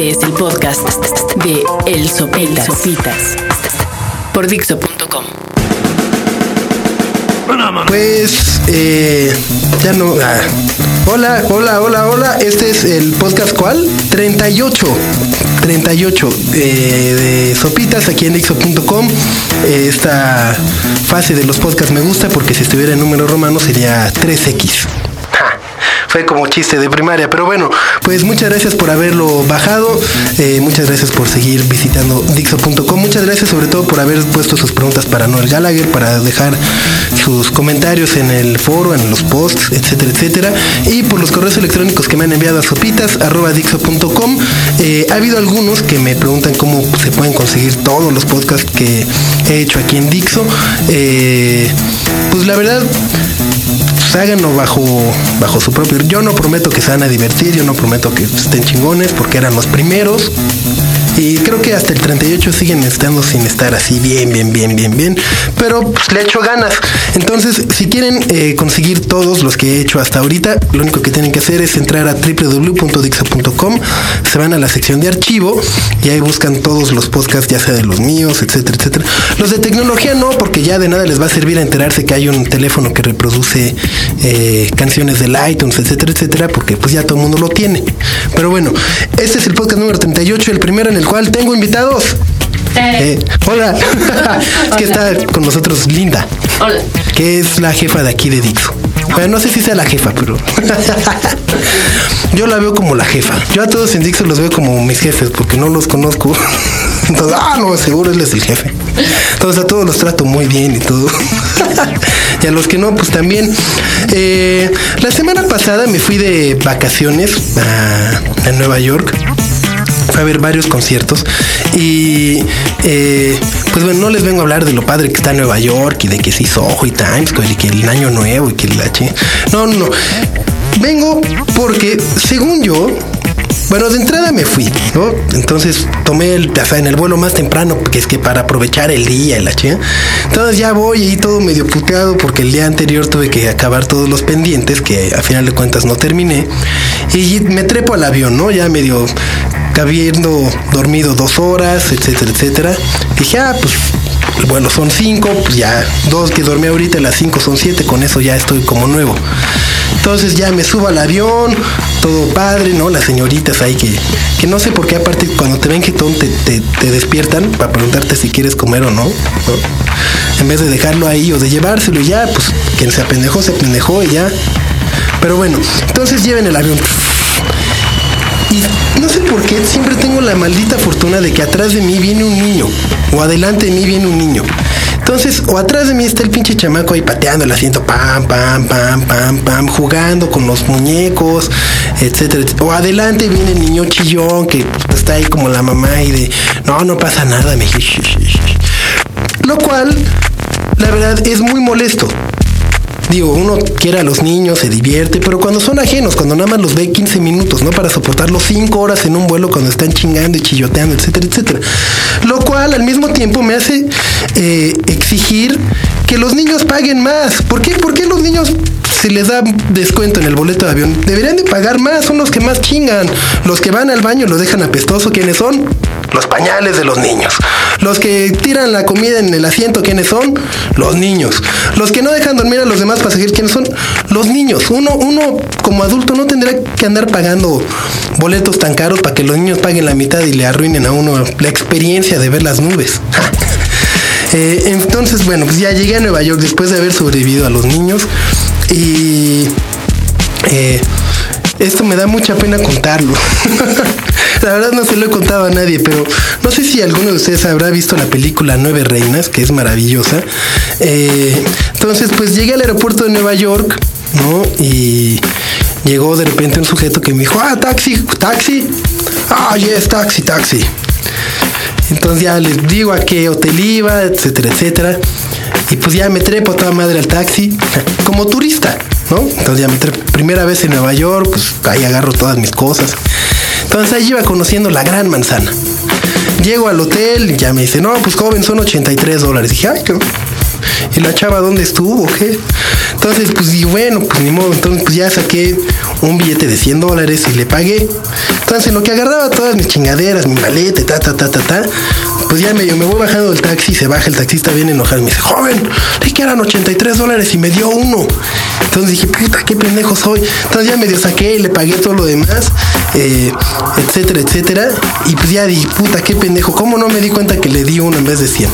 Este es el podcast de El Sopitas, Sopitas por Dixo.com. Pues, eh, ya no. ah. Hola, hola, hola, hola. Este es el podcast ¿cuál? 38. 38 eh, de Sopitas aquí en Dixo.com. Eh, esta fase de los podcasts me gusta porque si estuviera en número romano sería 3X. Fue como chiste de primaria, pero bueno, pues muchas gracias por haberlo bajado, eh, muchas gracias por seguir visitando Dixo.com, muchas gracias sobre todo por haber puesto sus preguntas para Noel Gallagher, para dejar sus comentarios en el foro, en los posts, etcétera, etcétera, y por los correos electrónicos que me han enviado a sopitas.dixo.com. Eh, ha habido algunos que me preguntan cómo se pueden conseguir todos los podcasts que he hecho aquí en Dixo. Eh, pues la verdad, pues háganlo bajo, bajo su propio. Yo no prometo que se van a divertir, yo no prometo que estén chingones porque eran los primeros. Y creo que hasta el 38 siguen estando sin estar así bien, bien, bien, bien, bien. Pero pues, le echo ganas. Entonces, si quieren eh, conseguir todos los que he hecho hasta ahorita, lo único que tienen que hacer es entrar a www.dixo.com, se van a la sección de archivo y ahí buscan todos los podcasts, ya sea de los míos, etcétera, etcétera. Los de tecnología no, porque ya de nada les va a servir a enterarse que hay un teléfono que reproduce eh, canciones del iTunes, etcétera, etcétera, porque pues ya todo el mundo lo tiene. Pero bueno, este es el podcast número 38, el primero en el cual tengo invitados. Eh, hola, es que está con nosotros Linda, Hola. que es la jefa de aquí de Dixo. Bueno, no sé si sea la jefa, pero yo la veo como la jefa. Yo a todos en Dixo los veo como mis jefes porque no los conozco. Entonces, ah, no, seguro él es el jefe. Entonces a todos los trato muy bien y todo. y a los que no, pues también. Eh, la semana pasada me fui de vacaciones a, a Nueva York fue a ver varios conciertos y eh, pues bueno, no les vengo a hablar de lo padre que está Nueva York y de que se hizo Ojo y Times y que el año nuevo y que la chi- No, no, no. Vengo porque según yo, bueno, de entrada me fui, ¿no? Entonces tomé el, o sea, en el vuelo más temprano, que es que para aprovechar el día y la chica. Entonces ya voy y todo medio puteado porque el día anterior tuve que acabar todos los pendientes que a final de cuentas no terminé. Y me trepo al avión, ¿no? Ya medio habiendo dormido dos horas, etcétera, etcétera. Dije, ah, pues el vuelo son cinco, pues ya dos que dormí ahorita, las cinco son siete, con eso ya estoy como nuevo. Entonces ya me subo al avión, todo padre, ¿no? Las señoritas ahí que, que no sé por qué aparte cuando te ven que te, te, te despiertan para preguntarte si quieres comer o no, ¿no? En vez de dejarlo ahí o de llevárselo y ya, pues quien se apendejó, se apendejó y ya. Pero bueno, entonces lleven el avión. Y no sé por qué siempre tengo la maldita fortuna de que atrás de mí viene un niño o adelante de mí viene un niño. Entonces, o atrás de mí está el pinche chamaco ahí pateando el asiento, pam, pam, pam, pam, pam, jugando con los muñecos, etcétera, etcétera. O adelante viene el niño chillón que está ahí como la mamá y de, no, no pasa nada, me Lo cual, la verdad, es muy molesto. Digo, uno quiere a los niños, se divierte, pero cuando son ajenos, cuando nada más los ve 15 minutos, ¿no? Para soportarlos 5 horas en un vuelo cuando están chingando y chilloteando, etcétera, etcétera. Lo cual al mismo tiempo me hace eh, exigir que los niños paguen más. ¿Por qué? ¿Por qué los niños se les da descuento en el boleto de avión? Deberían de pagar más, son los que más chingan. Los que van al baño lo dejan apestoso, ¿quiénes son? Los pañales de los niños. Los que tiran la comida en el asiento, ¿quiénes son? Los niños. Los que no dejan dormir a los demás pasajeros, ¿quiénes son? Los niños. Uno, uno como adulto no tendrá que andar pagando boletos tan caros para que los niños paguen la mitad y le arruinen a uno la experiencia de ver las nubes. Eh, entonces, bueno, pues ya llegué a Nueva York después de haber sobrevivido a los niños y eh, esto me da mucha pena contarlo. la verdad no se lo he contado a nadie, pero no sé si alguno de ustedes habrá visto la película Nueve Reinas, que es maravillosa. Eh, entonces, pues llegué al aeropuerto de Nueva York, ¿no? Y llegó de repente un sujeto que me dijo, ah, taxi, taxi. Ah, yes, taxi, taxi. Entonces ya les digo a qué hotel iba, etcétera, etcétera. Y pues ya me trepo toda madre al taxi, como turista, ¿no? Entonces ya me trepo, primera vez en Nueva York, pues ahí agarro todas mis cosas. Entonces ahí iba conociendo la gran manzana. Llego al hotel y ya me dice, no, pues joven, son 83 dólares. dije, ay. ¿Y la chava dónde estuvo? ¿Qué? Entonces, pues, y bueno, pues ni modo. Entonces, pues ya saqué un billete de 100 dólares y le pagué. Entonces, en lo que agarraba todas mis chingaderas, mi maleta, ta, ta, ta, ta, ta, pues ya medio me voy bajando del taxi, se baja el taxista bien enojado y me dice, joven, le que eran 83 dólares y me dio uno. Entonces dije, puta, qué pendejo soy. Entonces ya medio saqué y le pagué todo lo demás, eh, etcétera, etcétera. Y pues ya dije, puta, qué pendejo. ¿Cómo no me di cuenta que le di uno en vez de 100?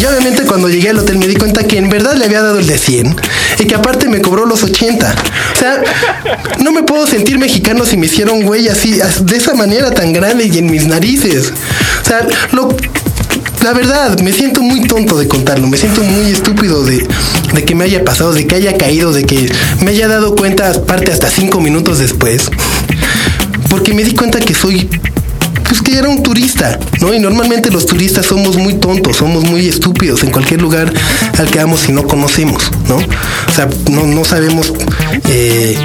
Y obviamente cuando llegué al hotel me di cuenta que en verdad le había dado el de 100 y que aparte me cobró los 80. O sea, no me puedo sentir mexicano si me hicieron güey así, de esa manera tan grande y en mis narices. O sea, lo, la verdad, me siento muy tonto de contarlo, me siento muy estúpido de, de, que me haya pasado, de que haya caído, de que me haya dado cuenta, aparte hasta cinco minutos después, porque me di cuenta que soy era un turista, ¿no? Y normalmente los turistas somos muy tontos, somos muy estúpidos en cualquier lugar al que vamos y no conocemos, ¿no? O sea, no, no sabemos eh,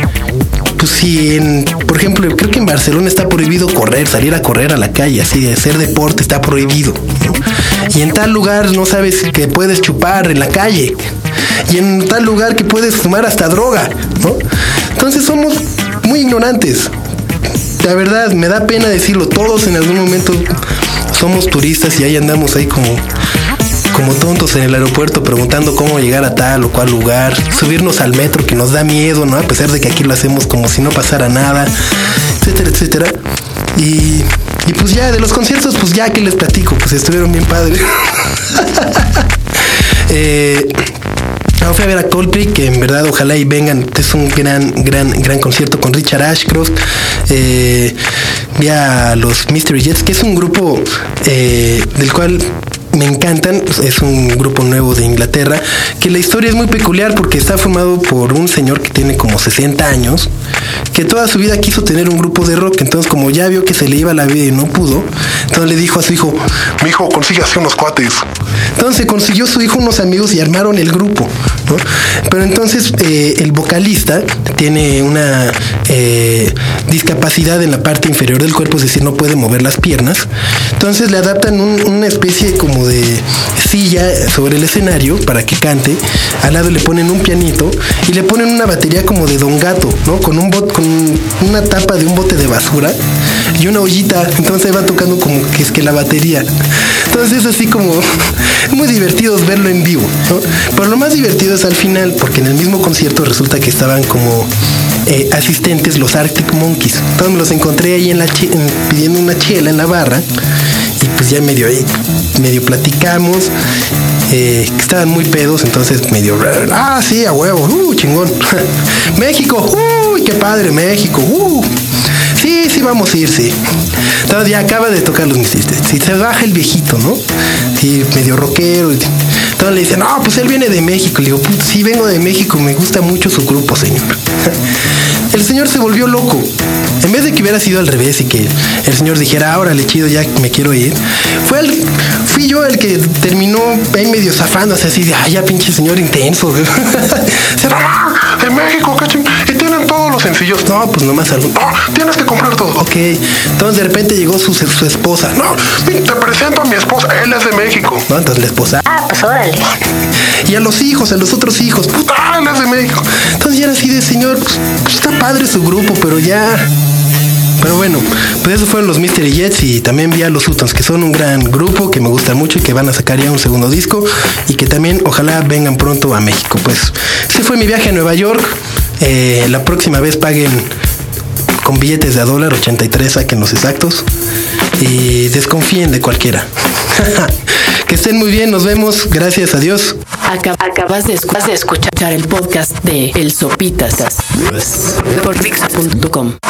pues si en, por ejemplo, creo que en Barcelona está prohibido correr, salir a correr a la calle, así hacer deporte está prohibido. Y en tal lugar no sabes que puedes chupar en la calle. Y en tal lugar que puedes fumar hasta droga, ¿no? Entonces somos muy ignorantes. La verdad, me da pena decirlo. Todos en algún momento somos turistas y ahí andamos ahí como como tontos en el aeropuerto preguntando cómo llegar a tal o cual lugar, subirnos al metro que nos da miedo, ¿no? A pesar de que aquí lo hacemos como si no pasara nada, etcétera, etcétera. Y, y pues ya, de los conciertos, pues ya que les platico, pues estuvieron bien padres. eh, fui a ver a Coldplay, que en verdad ojalá y vengan. Es un gran, gran, gran concierto con Richard Ashcroft. Eh, los Mystery Jets, que es un grupo eh, del cual me encantan. Es un grupo nuevo de Inglaterra, que la historia es muy peculiar porque está formado por un señor que tiene como 60 años, que toda su vida quiso tener un grupo de rock. Entonces, como ya vio que se le iba la vida y no pudo, entonces le dijo a su hijo, mi hijo, consigue así unos cuates. Entonces consiguió su hijo unos amigos y armaron el grupo. ¿no? Pero entonces eh, el vocalista tiene una eh, discapacidad en la parte inferior del cuerpo, es decir, no puede mover las piernas. Entonces le adaptan un, una especie como de silla sobre el escenario para que cante. Al lado le ponen un pianito y le ponen una batería como de Don Gato, ¿no? Con un bot, con una tapa de un bote de basura y una ollita. Entonces va tocando como que es que la batería. Entonces es así como muy divertido verlo en vivo, ¿no? Pero lo más divertido es al final, porque en el mismo concierto resulta que estaban como eh, asistentes los Arctic Monkeys. Entonces me los encontré ahí en la en, pidiendo una chela en la barra y pues ya medio ahí, medio platicamos. Eh, estaban muy pedos, entonces medio, ah, sí, a huevo, uh, chingón. México, uy, qué padre, México, uh. Sí, sí, vamos a ir, sí. Entonces ya acaba de tocar los misistes. Si se baja el viejito, ¿no? Sí, medio rockero. Entonces le dicen, no, pues él viene de México. Le digo, pues sí, vengo de México, me gusta mucho su grupo, señor. El señor se volvió loco. En vez de que hubiera sido al revés y que el señor dijera, ahora le chido, ya me quiero ir, fue el, fui yo el que terminó ahí medio zafándose así de, ay, ya pinche señor intenso. en México, cachín, sencillos. No, pues nomás algo. No, tienes que comprar todo. Ok. Entonces de repente llegó su, su esposa. No, te presento a mi esposa, él es de México. No, entonces la esposa. Ah, pues órale. Y a los hijos, a los otros hijos, puta, él es de México. Entonces ya era así de señor, pues, pues está padre su grupo, pero ya. Pero bueno, pues eso fueron los Mystery Jets y también vi a los Sutons, que son un gran grupo que me gusta mucho y que van a sacar ya un segundo disco y que también ojalá vengan pronto a México. Pues ese fue mi viaje a Nueva York. Eh, la próxima vez paguen con billetes de a dólar 83, saquen los exactos y desconfíen de cualquiera. que estén muy bien, nos vemos, gracias a Dios. Acabas de, escuchar el podcast de El Sopitas por.